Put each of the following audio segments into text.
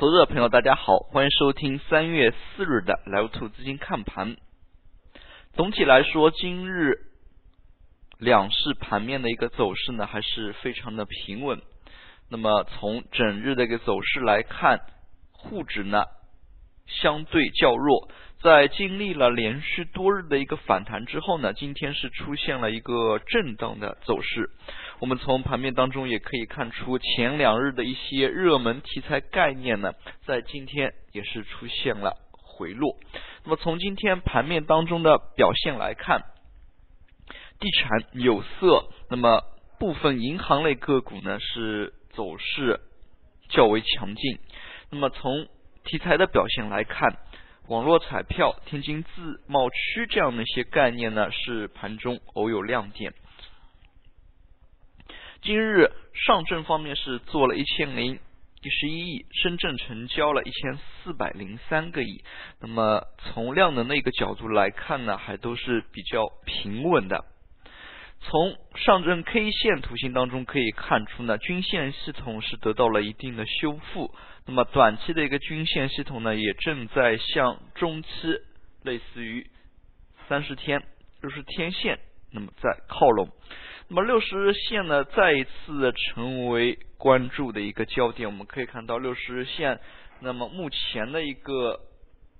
投资者朋友，大家好，欢迎收听三月四日的 Live Two 资金看盘。总体来说，今日两市盘面的一个走势呢，还是非常的平稳。那么从整日的一个走势来看，沪指呢相对较弱。在经历了连续多日的一个反弹之后呢，今天是出现了一个震荡的走势。我们从盘面当中也可以看出，前两日的一些热门题材概念呢，在今天也是出现了回落。那么从今天盘面当中的表现来看，地产、有色，那么部分银行类个股呢是走势较为强劲。那么从题材的表现来看，网络彩票、天津自贸区这样的一些概念呢，是盘中偶有亮点。今日上证方面是做了一千零一十一亿，深圳成交了一千四百零三个亿。那么从量能的一个角度来看呢，还都是比较平稳的。从上证 K 线图形当中可以看出呢，均线系统是得到了一定的修复。那么短期的一个均线系统呢，也正在向中期类似于三十天、六十天线，那么在靠拢。那么六十日线呢，再一次成为关注的一个焦点。我们可以看到六十日线，那么目前的一个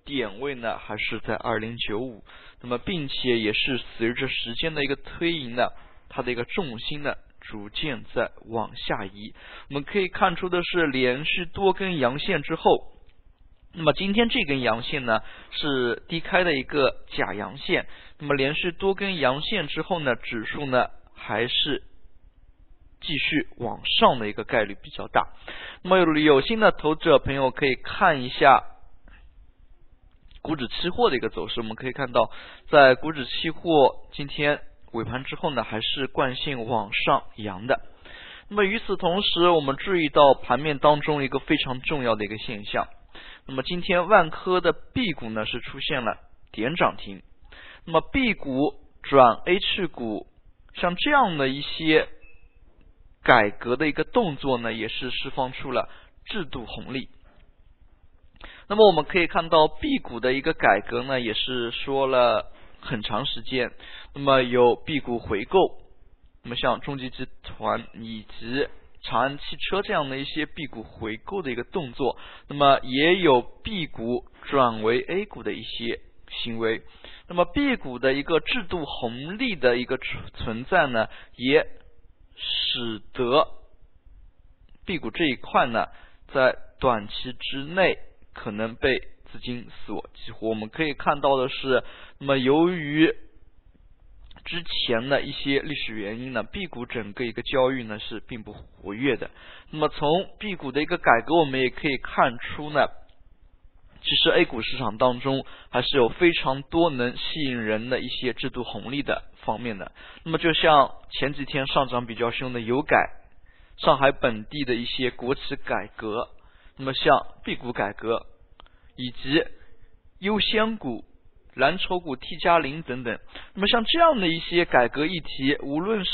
点位呢，还是在二零九五。那么，并且也是随着时间的一个推移呢，它的一个重心呢，逐渐在往下移。我们可以看出的是，连续多根阳线之后，那么今天这根阳线呢，是低开的一个假阳线。那么连续多根阳线之后呢，指数呢还是继续往上的一个概率比较大。那么有有心的投资者朋友可以看一下。股指期货的一个走势，我们可以看到，在股指期货今天尾盘之后呢，还是惯性往上扬的。那么与此同时，我们注意到盘面当中一个非常重要的一个现象。那么今天万科的 B 股呢是出现了点涨停。那么 B 股转 H 股，像这样的一些改革的一个动作呢，也是释放出了制度红利。那么我们可以看到，B 股的一个改革呢，也是说了很长时间。那么有 B 股回购，那么像中集集团以及长安汽车这样的一些 B 股回购的一个动作，那么也有 B 股转为 A 股的一些行为。那么 B 股的一个制度红利的一个存存在呢，也使得 B 股这一块呢，在短期之内。可能被资金所激活。我们可以看到的是，那么由于之前的一些历史原因呢，B 股整个一个交易呢是并不活跃的。那么从 B 股的一个改革，我们也可以看出呢，其实 A 股市场当中还是有非常多能吸引人的一些制度红利的方面的。那么就像前几天上涨比较凶的油改、上海本地的一些国企改革。那么像 B 股改革，以及优先股、蓝筹股 T 加零等等，那么像这样的一些改革议题，无论是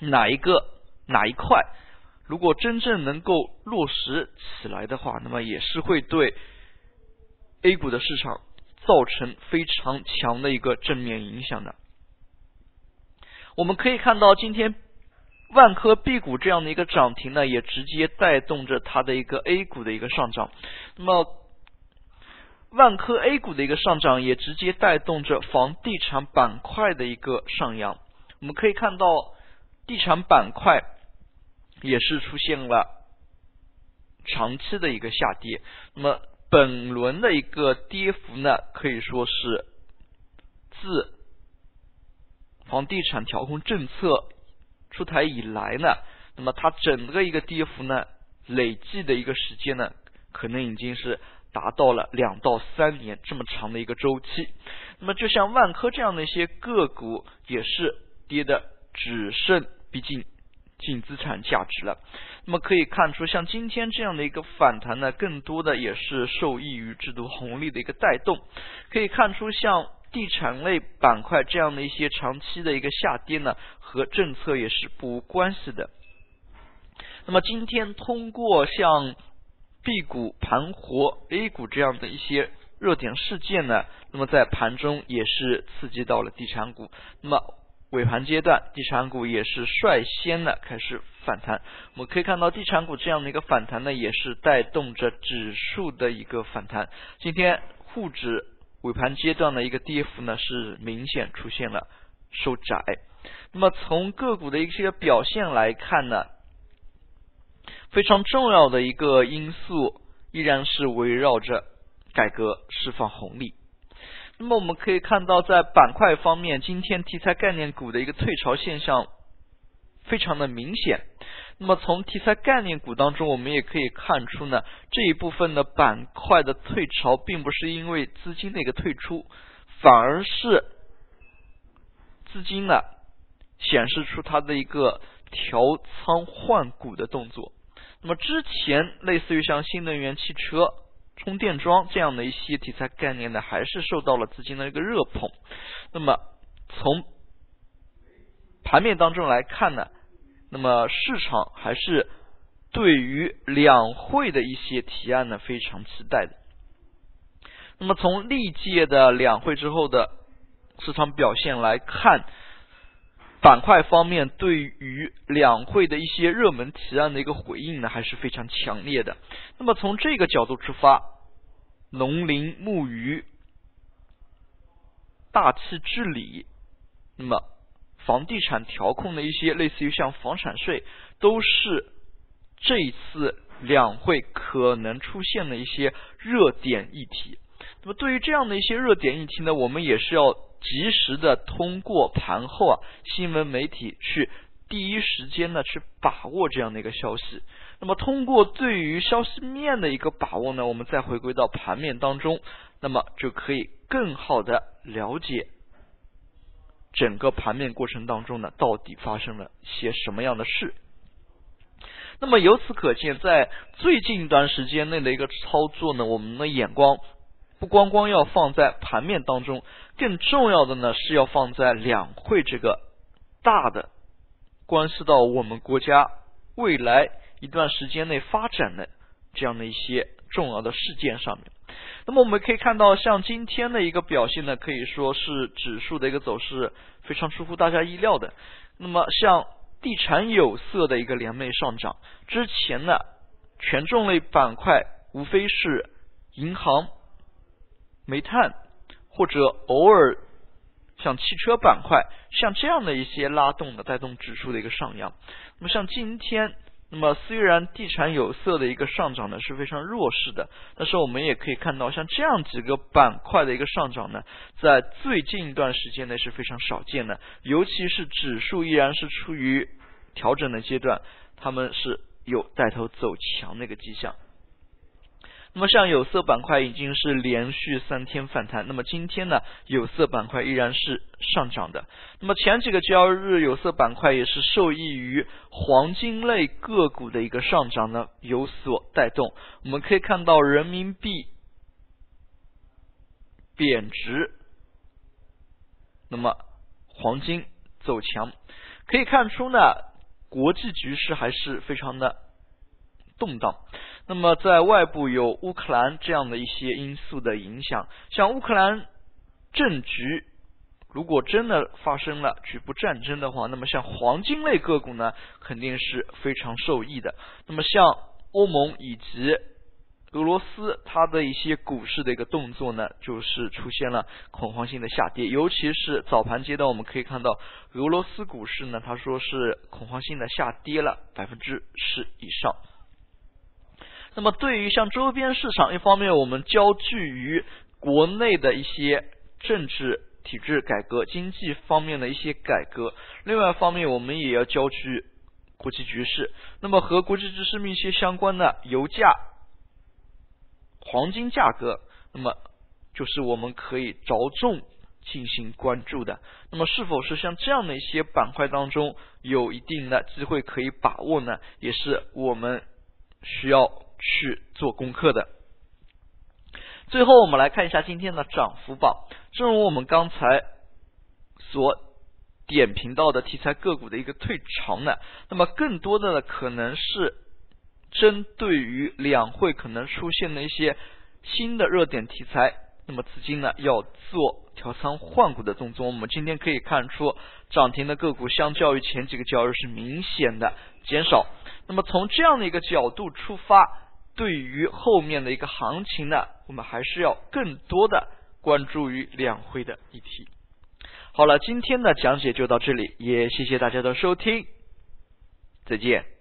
哪一个哪一块，如果真正能够落实起来的话，那么也是会对 A 股的市场造成非常强的一个正面影响的。我们可以看到今天。万科 B 股这样的一个涨停呢，也直接带动着它的一个 A 股的一个上涨。那么，万科 A 股的一个上涨，也直接带动着房地产板块的一个上扬。我们可以看到，地产板块也是出现了长期的一个下跌。那么，本轮的一个跌幅呢，可以说是自房地产调控政策。出台以来呢，那么它整个一个跌幅呢，累计的一个时间呢，可能已经是达到了两到三年这么长的一个周期。那么就像万科这样的一些个股，也是跌的只剩逼近净资产价值了。那么可以看出，像今天这样的一个反弹呢，更多的也是受益于制度红利的一个带动。可以看出，像。地产类板块这样的一些长期的一个下跌呢，和政策也是不无关系的。那么今天通过像 B 股盘活 A 股这样的一些热点事件呢，那么在盘中也是刺激到了地产股。那么尾盘阶段，地产股也是率先的开始反弹。我们可以看到，地产股这样的一个反弹呢，也是带动着指数的一个反弹。今天沪指尾盘阶段的一个跌幅呢，是明显出现了收窄。那么从个股的一些表现来看呢，非常重要的一个因素依然是围绕着改革释放红利。那么我们可以看到，在板块方面，今天题材概念股的一个退潮现象非常的明显。那么从题材概念股当中，我们也可以看出呢，这一部分的板块的退潮，并不是因为资金的一个退出，反而是资金呢显示出它的一个调仓换股的动作。那么之前类似于像新能源汽车。充电桩这样的一些题材概念呢，还是受到了资金的一个热捧。那么从盘面当中来看呢，那么市场还是对于两会的一些提案呢非常期待的。那么从历届的两会之后的市场表现来看，板块方面对于两会的一些热门提案的一个回应呢，还是非常强烈的。那么从这个角度出发，农林牧渔、大气治理，那么房地产调控的一些类似于像房产税，都是这一次两会可能出现的一些热点议题。那么对于这样的一些热点议题呢，我们也是要。及时的通过盘后啊新闻媒体去第一时间呢去把握这样的一个消息，那么通过对于消息面的一个把握呢，我们再回归到盘面当中，那么就可以更好的了解整个盘面过程当中呢到底发生了些什么样的事。那么由此可见，在最近一段时间内的一个操作呢，我们的眼光。不光光要放在盘面当中，更重要的呢是要放在两会这个大的关系到我们国家未来一段时间内发展的这样的一些重要的事件上面。那么我们可以看到，像今天的一个表现呢，可以说是指数的一个走势非常出乎大家意料的。那么像地产有色的一个连袂上涨，之前呢权重类板块无非是银行。煤炭或者偶尔像汽车板块，像这样的一些拉动的带动指数的一个上扬。那么像今天，那么虽然地产有色的一个上涨呢是非常弱势的，但是我们也可以看到，像这样几个板块的一个上涨呢，在最近一段时间内是非常少见的，尤其是指数依然是处于调整的阶段，他们是有带头走强的一个迹象。那么像有色板块已经是连续三天反弹，那么今天呢，有色板块依然是上涨的。那么前几个交易日有色板块也是受益于黄金类个股的一个上涨呢有所带动。我们可以看到人民币贬值，那么黄金走强，可以看出呢，国际局势还是非常的动荡。那么，在外部有乌克兰这样的一些因素的影响，像乌克兰政局如果真的发生了局部战争的话，那么像黄金类个股呢，肯定是非常受益的。那么像欧盟以及俄罗斯，它的一些股市的一个动作呢，就是出现了恐慌性的下跌，尤其是早盘阶段，我们可以看到俄罗斯股市呢，它说是恐慌性的下跌了百分之十以上。那么，对于像周边市场，一方面我们焦聚于国内的一些政治体制改革、经济方面的一些改革；另外一方面，我们也要焦聚国际局势。那么，和国际局势密切相关的油价、黄金价格，那么就是我们可以着重进行关注的。那么，是否是像这样的一些板块当中有一定的机会可以把握呢？也是我们需要。去做功课的。最后，我们来看一下今天的涨幅榜。正如我们刚才所点评到的题材个股的一个退潮呢，那么更多的呢可能是针对于两会可能出现的一些新的热点题材，那么资金呢要做调仓换股的动作。我们今天可以看出，涨停的个股相较于前几个交易日是明显的减少。那么从这样的一个角度出发，对于后面的一个行情呢，我们还是要更多的关注于两会的议题。好了，今天的讲解就到这里，也谢谢大家的收听，再见。